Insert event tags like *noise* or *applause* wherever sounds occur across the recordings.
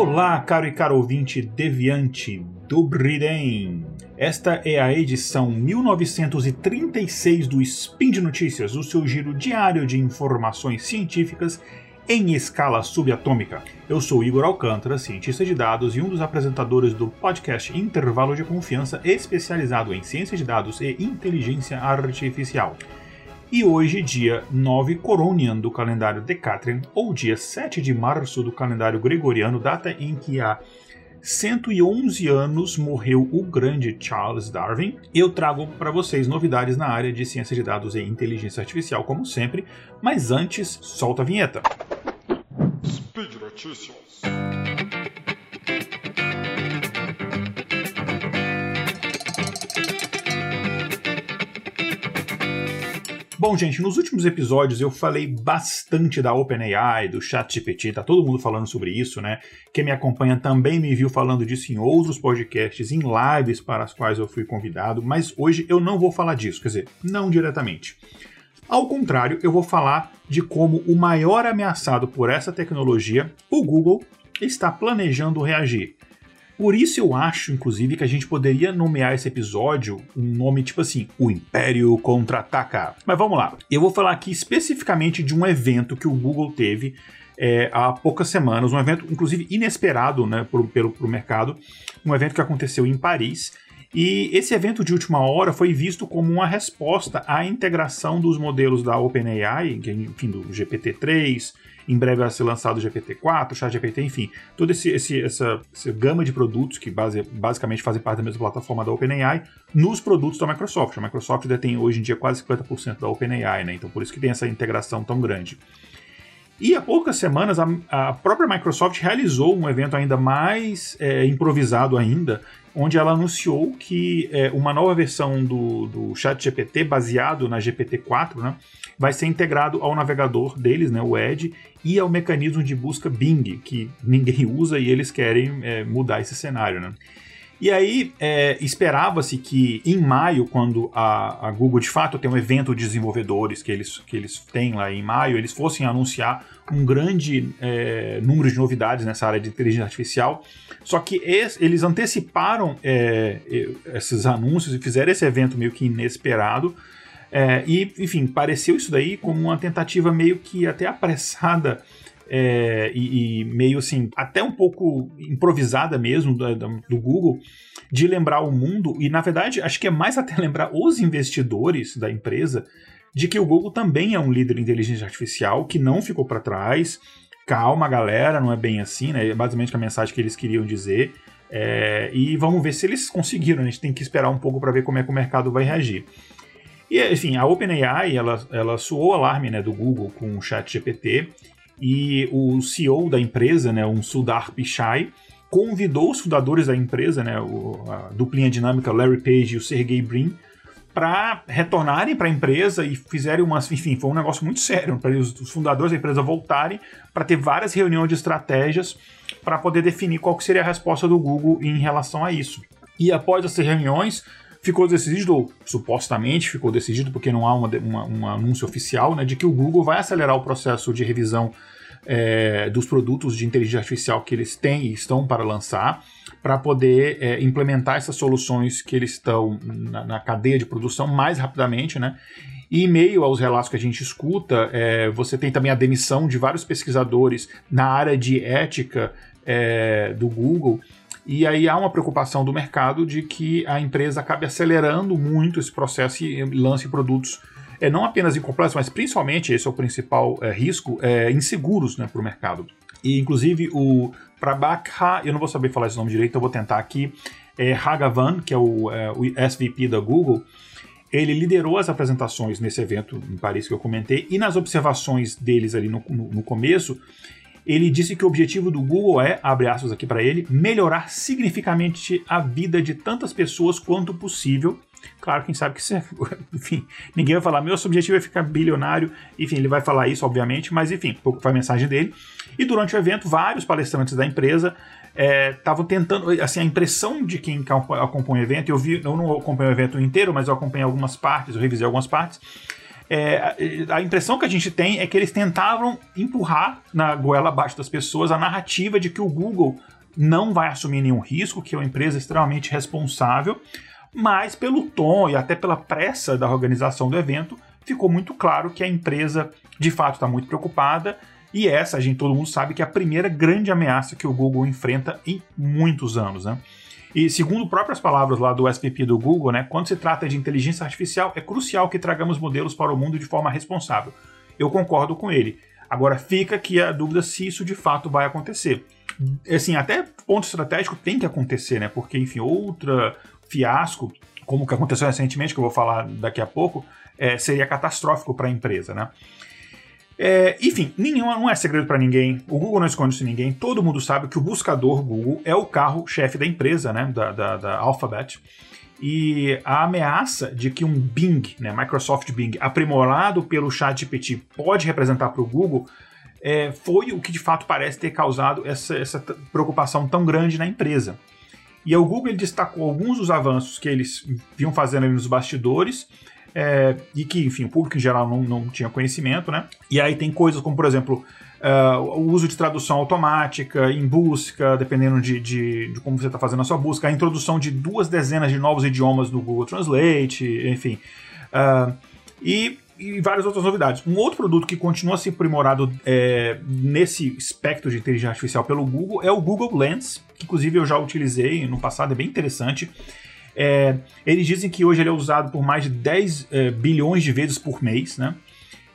Olá, caro e caro ouvinte deviante do Briden. Esta é a edição 1936 do Spin de Notícias, o seu giro diário de informações científicas em escala subatômica. Eu sou Igor Alcântara, cientista de dados e um dos apresentadores do podcast Intervalo de Confiança, especializado em ciência de dados e inteligência artificial. E hoje, dia 9 Coronian do calendário Decatrian, ou dia 7 de março do calendário Gregoriano, data em que há 111 anos morreu o grande Charles Darwin. Eu trago para vocês novidades na área de ciência de dados e inteligência artificial, como sempre, mas antes, solta a vinheta. Speed Notícias. Bom, gente, nos últimos episódios eu falei bastante da OpenAI, do ChatGPT, tá todo mundo falando sobre isso, né? Quem me acompanha também me viu falando disso em outros podcasts, em lives para as quais eu fui convidado, mas hoje eu não vou falar disso, quer dizer, não diretamente. Ao contrário, eu vou falar de como o maior ameaçado por essa tecnologia, o Google, está planejando reagir. Por isso eu acho, inclusive, que a gente poderia nomear esse episódio um nome tipo assim: O Império Contra-Ataca. Mas vamos lá. Eu vou falar aqui especificamente de um evento que o Google teve é, há poucas semanas, um evento, inclusive, inesperado né, pro, pelo pro mercado, um evento que aconteceu em Paris. E esse evento de última hora foi visto como uma resposta à integração dos modelos da OpenAI, enfim, do GPT-3, em breve vai ser lançado o GPT-4, o ChatGPT, enfim, toda esse, esse, essa, essa gama de produtos que base, basicamente fazem parte da mesma plataforma da OpenAI nos produtos da Microsoft. A Microsoft detém hoje em dia quase 50% da OpenAI, né? Então por isso que tem essa integração tão grande. E há poucas semanas, a, a própria Microsoft realizou um evento ainda mais é, improvisado ainda, onde ela anunciou que é, uma nova versão do, do ChatGPT, baseado na GPT-4, né, vai ser integrado ao navegador deles, né, o Edge, e ao mecanismo de busca Bing, que ninguém *laughs* usa e eles querem é, mudar esse cenário. Né. E aí, é, esperava-se que em maio, quando a, a, Google de fato tem um evento de desenvolvedores que eles, que eles têm lá em maio, eles fossem anunciar um grande é, número de novidades nessa área de inteligência artificial. Só que es, eles anteciparam é, esses anúncios e fizeram esse evento meio que inesperado. É, e, enfim, pareceu isso daí como uma tentativa meio que até apressada é, e, e, meio assim, até um pouco improvisada mesmo do, do, Google, de lembrar o mundo, e na verdade acho que é mais até *laughs* lembrar os investidores da empresa de que o Google também é um líder de inteligência artificial que não ficou para trás. Calma, galera, não é bem assim, né? É basicamente a mensagem que eles queriam dizer. É, e vamos ver se eles conseguiram. A gente tem que esperar um pouco para ver como é que o mercado vai reagir. E, enfim, a OpenAI, ela, ela o alarme né, do Google com o chat GPT e o CEO da empresa, né, um Sudar Pichai, convidou os fundadores da empresa, né, o, a duplinha dinâmica Larry Page e o Sergey Brin, para retornarem para a empresa e fizerem umas. Enfim, foi um negócio muito sério para os, os fundadores da empresa voltarem para ter várias reuniões de estratégias para poder definir qual seria a resposta do Google em relação a isso. E após essas reuniões, ficou decidido, supostamente ficou decidido, porque não há uma, uma, um anúncio oficial, né, de que o Google vai acelerar o processo de revisão é, dos produtos de inteligência artificial que eles têm e estão para lançar, para poder é, implementar essas soluções que eles estão na, na, cadeia de produção mais rapidamente, né? E em meio aos relatos que a gente escuta, é, você tem também a demissão de vários pesquisadores na área de ética é, do Google e aí há uma preocupação do mercado de que a empresa acabe acelerando muito esse processo e lance produtos é, não apenas incompletos, mas principalmente, esse é o principal é, risco, é, inseguros né, para o mercado. E inclusive o Prabhakra, eu não vou saber falar esse nome direito, eu vou tentar aqui, é, Hagavan, que é o, é, o SVP da Google, ele liderou as apresentações nesse evento em Paris que eu comentei, e nas observações deles ali no, no, no começo, ele disse que o objetivo do Google é, abre aspas aqui para ele, melhorar significativamente a vida de tantas pessoas quanto possível. Claro, quem sabe que isso é, *laughs* enfim, ninguém vai falar, meu objetivo é ficar bilionário, enfim, ele vai falar isso, obviamente, mas enfim, pouco foi a mensagem dele. E durante o evento, vários palestrantes da empresa estavam é, tentando, assim, a impressão de quem acompanha o evento, eu vi, eu não acompanho o evento inteiro, mas eu acompanhei algumas partes, eu revisei algumas partes, é, a impressão que a gente tem é que eles tentavam empurrar na goela abaixo das pessoas a narrativa de que o Google não vai assumir nenhum risco, que é uma empresa extremamente responsável, mas pelo tom e até pela pressa da organização do evento, ficou muito claro que a empresa de fato está muito preocupada e essa, a gente todo mundo sabe que é a primeira grande ameaça que o Google enfrenta em muitos anos, né? E segundo próprias palavras lá do SVP do Google, né, quando se trata de inteligência artificial, é crucial que tragamos modelos para o mundo de forma responsável. Eu concordo com ele. Agora fica aqui a dúvida se isso de fato vai acontecer. Assim, até ponto estratégico tem que acontecer, né? Porque, enfim, outra fiasco, como que aconteceu recentemente, que eu vou falar daqui a pouco, é, seria catastrófico para a empresa, né? É, enfim, nenhum, não é segredo para ninguém. O Google não esconde isso de ninguém. Todo mundo sabe que o buscador Google é o carro-chefe da empresa, né? Da, da, da, Alphabet. E a ameaça de que um Bing, né, Microsoft Bing, aprimorado pelo ChatGPT, pode representar para o Google, é, foi o que de fato parece ter causado essa, essa preocupação tão grande na empresa. E o Google destacou alguns dos avanços que eles vinham fazendo nos bastidores é, e que, enfim, o público em geral não, não tinha conhecimento, né? E aí tem coisas como, por exemplo, uh, o uso de tradução automática em busca, dependendo de, de, de como você está fazendo a sua busca, a introdução de duas dezenas de novos idiomas no Google Translate, enfim. Uh, e e várias outras novidades. Um outro produto que continua a ser aprimorado é, nesse espectro de inteligência artificial pelo Google é o Google Lens, que inclusive eu já utilizei no passado, é bem interessante. É, eles dizem que hoje ele é usado por mais de 10 é, bilhões de vezes por mês, né?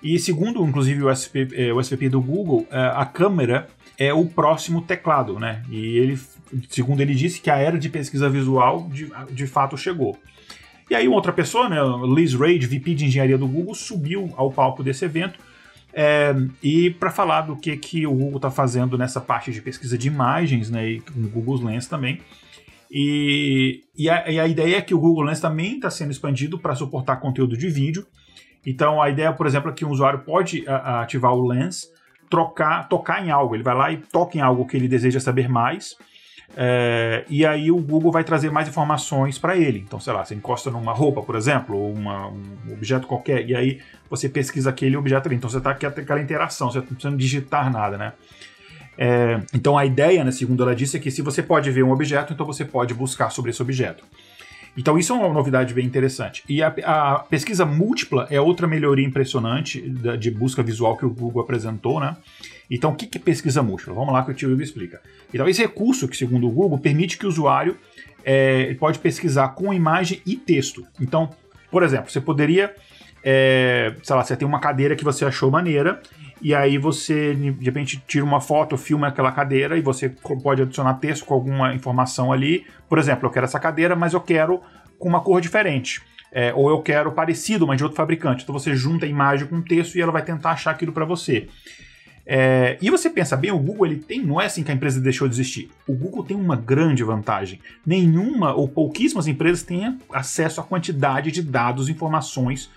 E segundo, inclusive, o, SP, é, o SPP do Google, é, a câmera é o próximo teclado, né? E ele, segundo ele disse, que a era de pesquisa visual de, de fato chegou. E aí, outra pessoa, né, Liz Raid, VP de engenharia do Google, subiu ao palco desse evento é, e para falar do que, que o Google está fazendo nessa parte de pesquisa de imagens, né, e com o Google Lens também. E, e, a, e a ideia é que o Google Lens também está sendo expandido para suportar conteúdo de vídeo. Então a ideia, por exemplo, é que o usuário pode a, ativar o Lens, trocar, tocar em algo. Ele vai lá e toca em algo que ele deseja saber mais. É, e aí o Google vai trazer mais informações para ele. Então, sei lá, você encosta numa roupa, por exemplo, ou uma, um objeto qualquer, e aí você pesquisa aquele objeto ali. Então você está aquela interação, você não precisa digitar nada, né? É, então a ideia, né, segundo ela disse, é que se você pode ver um objeto, então você pode buscar sobre esse objeto. Então isso é uma novidade bem interessante. E a, a pesquisa múltipla é outra melhoria impressionante de busca visual que o Google apresentou, né? Então o que, que é pesquisa múltipla? Vamos lá que o tio Ivo explica. Então esse recurso, que segundo o Google, permite que o usuário é, pode pesquisar com imagem e texto. Então, por exemplo, você poderia, é, sei lá, você tem uma cadeira que você achou maneira e aí você, de repente, tira uma foto, filma aquela cadeira e você pode adicionar texto com alguma informação ali. Por exemplo, eu quero essa cadeira, mas eu quero com uma cor diferente. É, ou eu quero parecido, mas de outro fabricante. Então você junta a imagem com texto e ela vai tentar achar aquilo para você. É, e você pensa bem, o Google ele tem, não é assim que a empresa deixou de existir. O Google tem uma grande vantagem. Nenhuma ou pouquíssimas empresas têm acesso à quantidade de dados, informações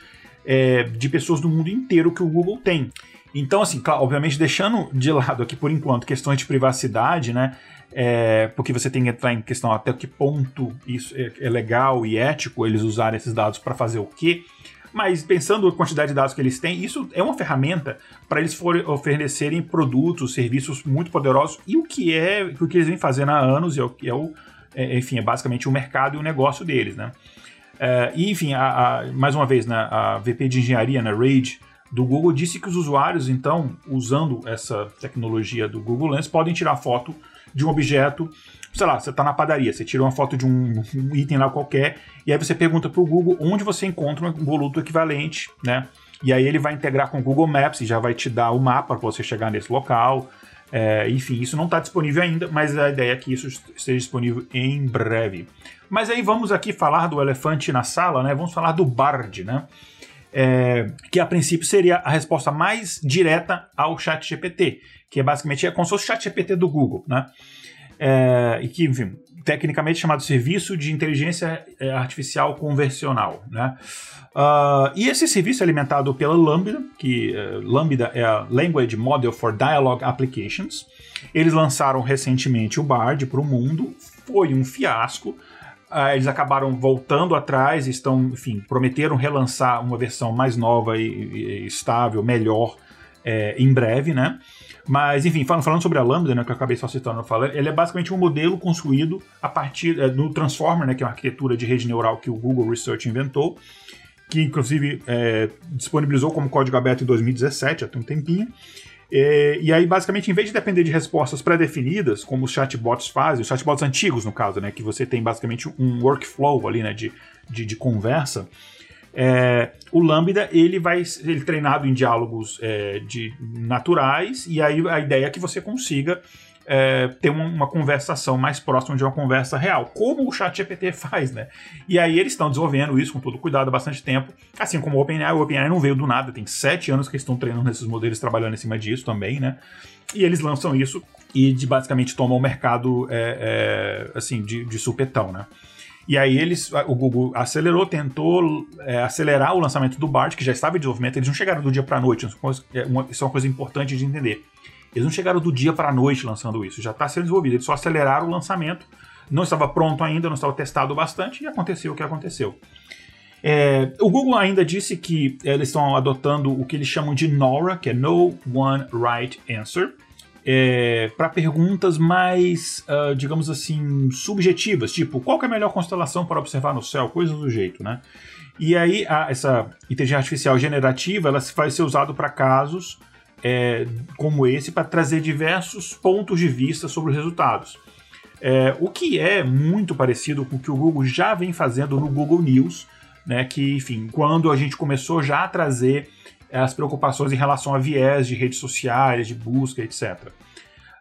é, de pessoas do mundo inteiro que o Google tem. Então, assim, claro, obviamente deixando de lado aqui por enquanto questões de privacidade, né? É, porque você tem que entrar em questão até que ponto isso é, é legal e ético eles usarem esses dados para fazer o quê. Mas pensando a quantidade de dados que eles têm, isso é uma ferramenta para eles oferecerem produtos, serviços muito poderosos e o que é o que eles vêm fazendo há anos e é o é o, é, enfim, é basicamente o mercado e o negócio deles, né? É, e enfim, a, a, mais uma vez, né, a VP de engenharia, né, Rage, do Google disse que os usuários, então, usando essa tecnologia do Google Lens, podem tirar foto de um objeto. Sei lá, você está na padaria, você tira uma foto de um, um, item lá qualquer, e aí você pergunta para o Google onde você encontra um produto equivalente, né? E aí ele vai integrar com o Google Maps e já vai te dar o mapa para você chegar nesse local. É, enfim, isso não está disponível ainda, mas a ideia é que isso esteja disponível em breve. Mas aí vamos aqui falar do elefante na sala, né? Vamos falar do Bard, né? é, que a princípio seria a resposta mais direta ao chat GPT, que é basicamente é como se fosse o chat GPT do Google, né? É, e que, enfim, tecnicamente chamado Serviço de Inteligência é, Artificial Conversional, né? Uh, e esse serviço é alimentado pela Lambda, que uh, Lambda é a Language Model for Dialogue Applications. Eles lançaram recentemente o Bard para o mundo, foi um fiasco. Uh, eles acabaram voltando atrás, estão, enfim, prometeram relançar uma versão mais nova e, e estável, melhor, é, em breve, né? Mas, enfim, falando, falando sobre a Lambda, né, que eu acabei só citando, falando, ele é basicamente um modelo construído a partir é, do Transformer, né, que é uma arquitetura de rede neural que o Google Research inventou, que inclusive é, disponibilizou como código aberto em 2017, há tem um tempinho. É, e aí, basicamente, em vez de depender de respostas pré-definidas, como os chatbots fazem, os chatbots antigos, no caso, né, que você tem basicamente um workflow ali, né, de, de, de conversa, é, o Lambda ele vai ele treinado em diálogos é, de naturais e aí a ideia é que você consiga é, ter uma, uma, conversação mais próxima de uma conversa real, como o ChatGPT *laughs* faz, né? E aí eles estão desenvolvendo isso com todo cuidado há bastante tempo, assim como o OpenAI. O OpenAI não veio do nada, tem sete anos que eles estão treinando esses modelos, trabalhando em cima disso também, né? E eles lançam isso e de, basicamente tomam o mercado é, é, assim de, de supetão, né? E aí eles, o Google acelerou, tentou é, acelerar o lançamento do BART, que já estava em desenvolvimento, eles não chegaram do dia para a noite, é isso é uma coisa importante de entender. Eles não chegaram do dia para a noite lançando isso, já está sendo desenvolvido, eles só aceleraram o lançamento, não estava pronto ainda, não estava testado bastante, e aconteceu o que aconteceu. É, o Google ainda disse que eles estão adotando o que eles chamam de NORA, que é No One Right Answer, é, para perguntas mais, uh, digamos assim, subjetivas, tipo, qual é a melhor constelação para observar no céu, coisas do jeito, né? E aí, a, essa inteligência artificial generativa, ela vai ser usada para casos é, como esse, para trazer diversos pontos de vista sobre os resultados. É, o que é muito parecido com o que o Google já vem fazendo no Google News, né? Que, enfim, quando a gente começou já a trazer as preocupações em relação a viés de redes sociais, de busca, etc. Uh,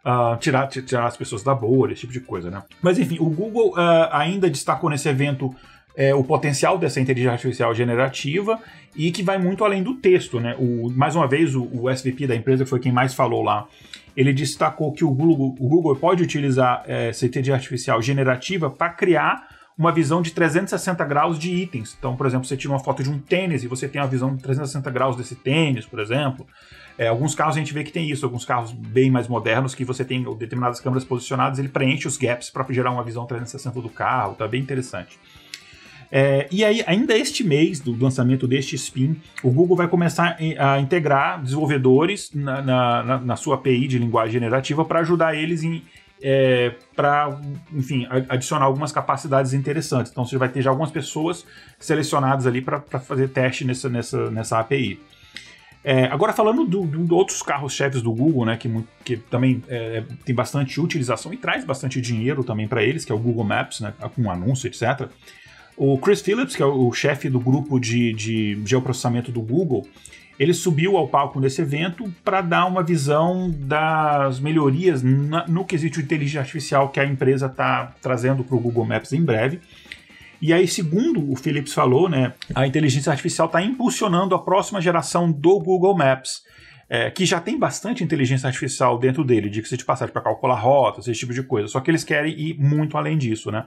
ah, tirar, tirar as pessoas da bolha, esse tipo de coisa, né? Mas enfim, o Google uh, ainda destacou nesse evento é, o potencial dessa inteligência artificial generativa e que vai muito além do texto, né? O, mais uma vez, o, o SVP da empresa foi quem mais falou lá. Ele destacou que o Google, o Google pode utilizar é, essa inteligência artificial generativa para criar uma visão de 360 graus de itens. Então, por exemplo, você tira uma foto de um tênis e você tem a visão de 360 graus desse tênis, por exemplo. É, alguns carros a gente vê que tem isso, alguns carros bem mais modernos que você tem determinadas câmeras posicionadas, ele preenche os gaps para gerar uma visão 360 do carro, tá bem interessante. É, e aí, ainda este mês do lançamento deste Spin, o Google vai começar a integrar desenvolvedores na, na, na sua API de linguagem generativa para ajudar eles em é, para, enfim, adicionar algumas capacidades interessantes. Então você vai ter já algumas pessoas selecionadas ali para fazer teste nessa, nessa, nessa API. É, agora falando do, do, do outros carros-chefes do Google, né, que, que também é, tem bastante utilização e traz bastante dinheiro também para eles, que é o Google Maps, né, com anúncio, etc. O Chris Phillips, que é o chefe do grupo de, de geoprocessamento do Google, ele subiu ao palco nesse evento para dar uma visão das melhorias na, no quesito de inteligência artificial que a empresa está trazendo para o Google Maps em breve. E aí, segundo o Phillips falou, né, a inteligência artificial está impulsionando a próxima geração do Google Maps, é, que já tem bastante inteligência artificial dentro dele, de passagem, para calcular rotas, esse tipo de coisa. Só que eles querem ir muito além disso, né?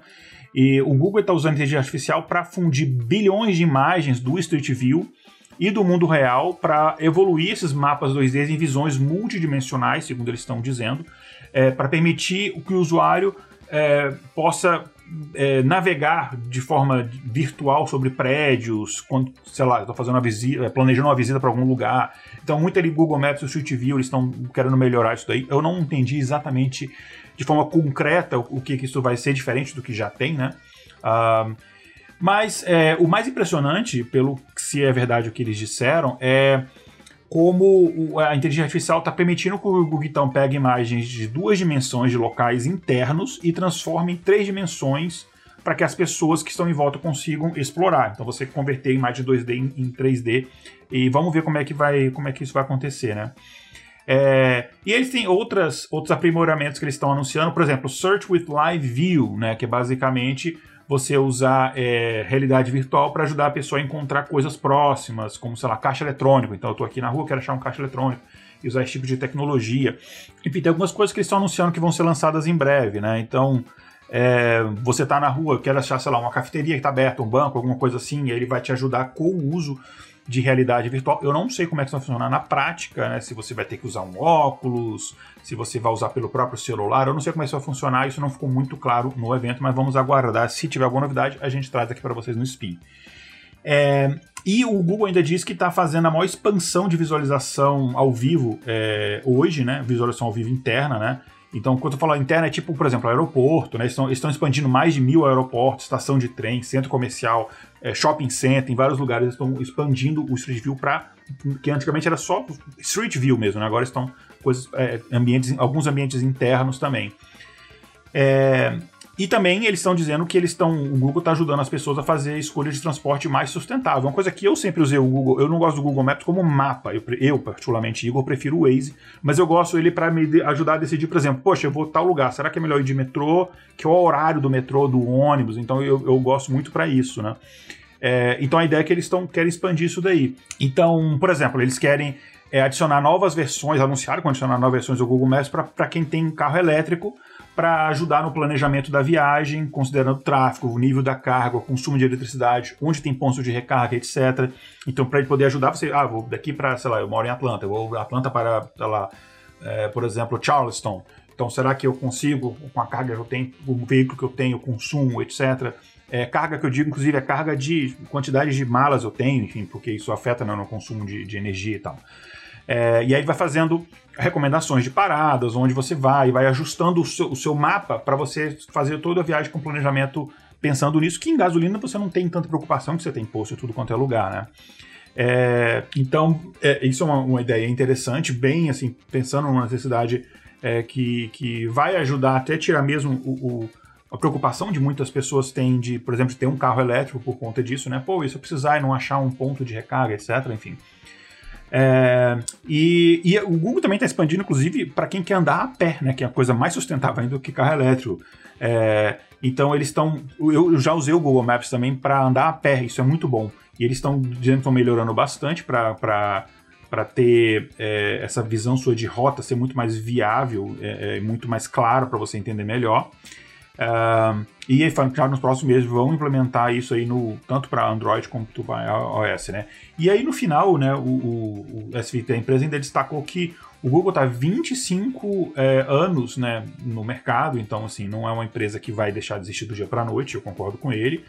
E o Google está usando inteligência artificial para fundir bilhões de imagens do Street View e do mundo real para evoluir esses mapas 2D em visões multidimensionais, segundo eles estão dizendo, é, para permitir que o usuário é, possa é, navegar de forma virtual sobre prédios, quando, sei lá, estou fazendo uma visita, é, planejando uma visita para algum lugar. Então, muito ali Google Maps e o Street View, eles estão querendo melhorar isso daí. Eu não entendi exatamente de forma concreta o que, que isso vai ser diferente do que já tem, né? Uh, mas é, o mais impressionante, pelo se é verdade o que eles disseram, é como a inteligência artificial está permitindo que o Google pegue imagens de duas dimensões de locais internos e transforme em três dimensões para que as pessoas que estão em volta consigam explorar. Então você converter imagem 2D em, em 3D e vamos ver como é que vai, como é que isso vai acontecer, né? É, e eles têm outras, outros aprimoramentos que eles estão anunciando, por exemplo, Search with Live View, né, que é basicamente você usar é, realidade virtual para ajudar a pessoa a encontrar coisas próximas, como, sei lá, caixa eletrônico. Então, eu estou aqui na rua, quero achar um caixa eletrônico e usar esse tipo de tecnologia. Enfim, tem algumas coisas que eles estão anunciando que vão ser lançadas em breve, né? Então, é, você está na rua, quer achar, sei lá, uma cafeteria que está aberta, um banco, alguma coisa assim, e ele vai te ajudar com o uso de realidade virtual. Eu não sei como é que isso vai funcionar na prática, né? Se você vai ter que usar um óculos, se você vai usar pelo próprio celular. Eu não sei como é que isso vai funcionar, isso não ficou muito claro no evento, mas vamos aguardar. Se tiver alguma novidade, a gente traz aqui para vocês no Spin. É, e o Google ainda diz que está fazendo a maior expansão de visualização ao vivo é, hoje, né? Visualização ao vivo interna, né? Então, quando eu falo interna, é tipo, por exemplo, aeroporto, né? Eles estão, expandindo mais de mil aeroportos, estação de trem, centro comercial, é, shopping center, em vários lugares eles estão expandindo o Street View para que antigamente era só Street View mesmo, né? Agora estão coisas, é, ambientes, alguns ambientes internos também. É, e também eles estão dizendo que eles estão. O Google está ajudando as pessoas a fazer escolhas de transporte mais sustentável. Uma coisa que eu sempre usei o Google, eu não gosto do Google Maps como mapa. Eu, eu particularmente, Igor, prefiro o Waze, mas eu gosto ele para me ajudar a decidir, por exemplo, poxa, eu vou tal lugar, será que é melhor ir de metrô? Que é o horário do metrô, do ônibus? Então eu, eu gosto muito para isso, né? É, então a ideia é que eles estão querem expandir isso daí. Então, por exemplo, eles querem é, adicionar novas versões, anunciaram que adicionar novas versões do Google Maps para quem tem carro elétrico para ajudar no planejamento da viagem, considerando o tráfego, o nível da carga, o consumo de eletricidade, onde tem pontos de recarga, etc. Então, para ele poder ajudar você, ah, vou daqui para, sei lá, eu moro em Atlanta, eu vou Atlanta para, sei lá, é, por exemplo, Charleston. Então, será que eu consigo, com a carga que eu tenho, o veículo que eu tenho, consumo, etc. É, carga que eu digo, inclusive, é carga de quantidade de malas eu tenho, enfim, porque isso afeta né, no consumo de, de energia e tal. É, e aí vai fazendo recomendações de paradas, onde você vai, vai ajustando o seu, o seu mapa para você fazer toda a viagem com planejamento pensando nisso, que em gasolina você não tem tanta preocupação, que você tem posto em tudo quanto é lugar, né? É, então, é, isso é uma, uma, ideia interessante, bem assim, pensando numa necessidade é, que, que vai ajudar até tirar mesmo o, o, a preocupação de muitas pessoas têm de, por exemplo, ter um carro elétrico por conta disso, né? Pô, e se eu precisar e não achar um ponto de recarga, etc. Enfim. É, e, e, o Google também está expandindo, inclusive, para quem quer andar a pé, né? Que é a coisa mais sustentável ainda do que carro elétrico. É, então eles estão. Eu já usei o Google Maps também para andar a pé, isso é muito bom. E eles estão dizendo que estão melhorando bastante para para ter é, essa visão sua de rota ser muito mais viável, é, é muito mais claro para você entender melhor. Uh, e já nos próximos meses vão implementar isso aí no, tanto para Android como para iOS, né? E aí no final, né, o, o, o SVT da empresa ainda destacou que o Google está 25 é, anos né, no mercado, então assim, não é uma empresa que vai deixar de existir do dia para a noite, eu concordo com ele.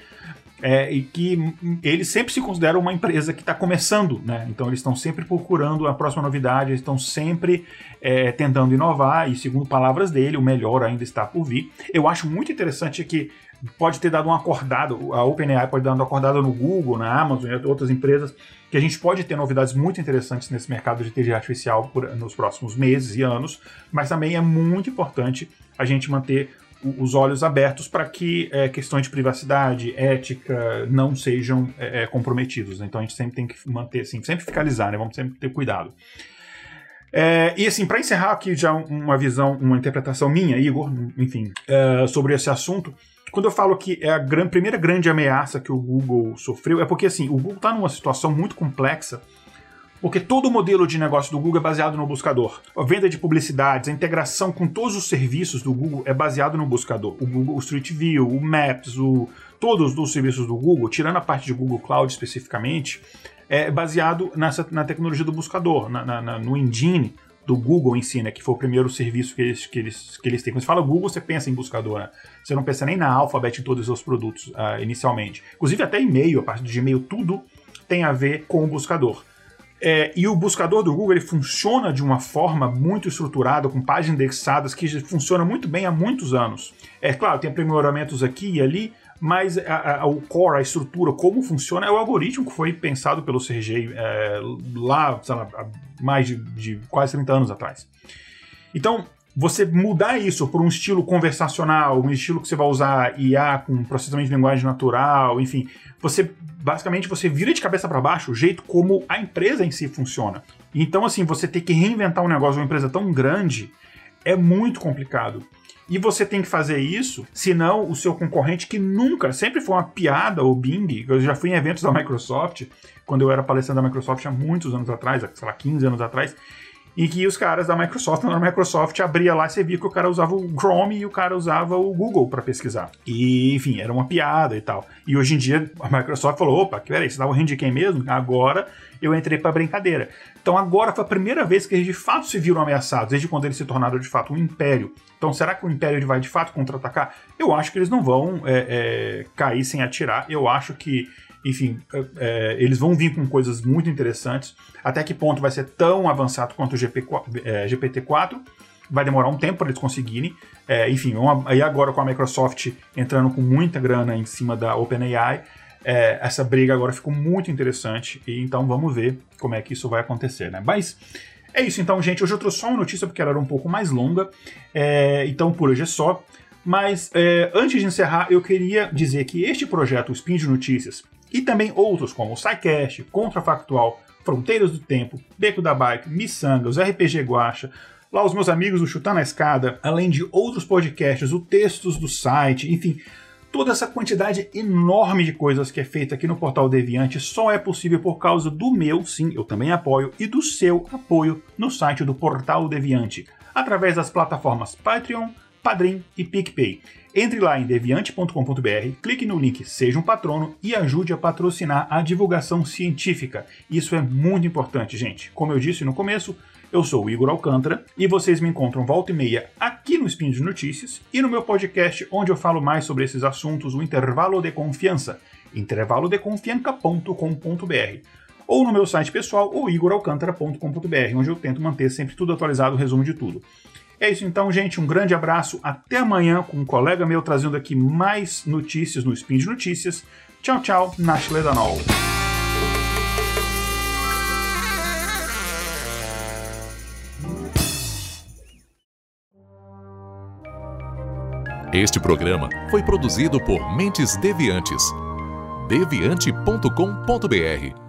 É, e que eles sempre se consideram uma empresa que está começando, né? Então eles estão sempre procurando a próxima novidade, eles estão sempre é, tentando inovar, e segundo palavras dele, o melhor ainda está por vir. Eu acho muito interessante que pode ter dado uma acordada, a OpenAI pode dado uma acordada no Google, na Amazon e outras empresas, que a gente pode ter novidades muito interessantes nesse mercado de inteligência artificial por, nos próximos meses e anos, mas também é muito importante a gente manter os olhos abertos para que é, questões de privacidade, ética, não sejam é, é, comprometidos. Né? Então a gente sempre tem que manter, assim, sempre fiscalizar, né? vamos sempre ter cuidado. É, e assim, para encerrar aqui já uma visão, uma interpretação minha, Igor, enfim, é, sobre esse assunto, quando eu falo que é a gran, primeira grande ameaça que o Google sofreu, é porque assim, o Google está numa situação muito complexa porque todo o modelo de negócio do Google é baseado no buscador. A venda de publicidades, a integração com todos os serviços do Google é baseado no buscador. O Google o Street View, o Maps, o, todos os serviços do Google, tirando a parte de Google Cloud especificamente, é baseado nessa, na tecnologia do buscador, na, na, no engine do Google em si, né, que foi o primeiro serviço que eles, que eles, que eles têm. Quando você fala Google, você pensa em buscador, né? Você não pensa nem na Alphabet em todos os seus produtos uh, inicialmente. Inclusive até e-mail, a parte do Gmail, tudo tem a ver com o buscador. É, e o buscador do Google ele funciona de uma forma muito estruturada, com páginas indexadas, que funciona muito bem há muitos anos. É claro, tem aprimoramentos aqui e ali, mas a, a, o core, a estrutura, como funciona, é o algoritmo que foi pensado pelo Sergey é, lá, lá, há mais de, de quase 30 anos atrás. Então, você mudar isso por um estilo conversacional, um estilo que você vai usar IA com processamento de linguagem natural, enfim, você basicamente você vira de cabeça para baixo o jeito como a empresa em si funciona. Então assim, você ter que reinventar um negócio uma empresa tão grande é muito complicado. E você tem que fazer isso, senão o seu concorrente, que nunca, sempre foi uma piada, o Bing, eu já fui em eventos da Microsoft, quando eu era palestrante da Microsoft há muitos anos atrás, sei lá, 15 anos atrás, em que os caras da Microsoft, na Microsoft, abria lá e você via que o cara usava o Chrome e o cara usava o Google para pesquisar. E, enfim, era uma piada e tal. E hoje em dia a Microsoft falou: opa, peraí, você dava o de quem mesmo? Agora eu entrei pra brincadeira. Então agora foi a primeira vez que eles de fato se viram ameaçados, desde quando eles se tornaram de fato um império. Então será que o império vai de fato contra-atacar? Eu acho que eles não vão é, é, cair sem atirar. Eu acho que enfim, é, eles vão vir com coisas muito interessantes. Até que ponto vai ser tão avançado quanto o GP, é, GPT-4? Vai demorar um tempo para eles conseguirem. É, enfim, uma, aí agora com a Microsoft entrando com muita grana em cima da OpenAI, é, essa briga agora ficou muito interessante. E então vamos ver como é que isso vai acontecer, né? Mas é isso então, gente. Hoje eu trouxe só uma notícia porque ela era um pouco mais longa. É, então por hoje é só. Mas é, antes de encerrar, eu queria dizer que este projeto, o Spin de Notícias, e também outros como SciCast, Contrafactual, Fronteiras do Tempo, Beco da Bike, Missanga, os RPG Guacha, lá os meus amigos do Chutar na Escada, além de outros podcasts, o textos do site, enfim, toda essa quantidade enorme de coisas que é feita aqui no Portal Deviante só é possível por causa do meu, sim, eu também apoio, e do seu apoio no site do Portal Deviante, através das plataformas Patreon, Padrim e PicPay. Entre lá em deviante.com.br, clique no link Seja um Patrono e ajude a patrocinar a divulgação científica. Isso é muito importante, gente. Como eu disse no começo, eu sou o Igor Alcântara e vocês me encontram volta e meia aqui no Spin de Notícias e no meu podcast onde eu falo mais sobre esses assuntos, o Intervalo de Confiança, intervalodeconfianca.com.br ou no meu site pessoal, o igoralcantara.com.br, onde eu tento manter sempre tudo atualizado, o resumo de tudo. É isso então, gente. Um grande abraço. Até amanhã com um colega meu trazendo aqui mais notícias no Spin de Notícias. Tchau, tchau. Nashle Danol. Este programa foi produzido por Mentes Deviantes. deviante.com.br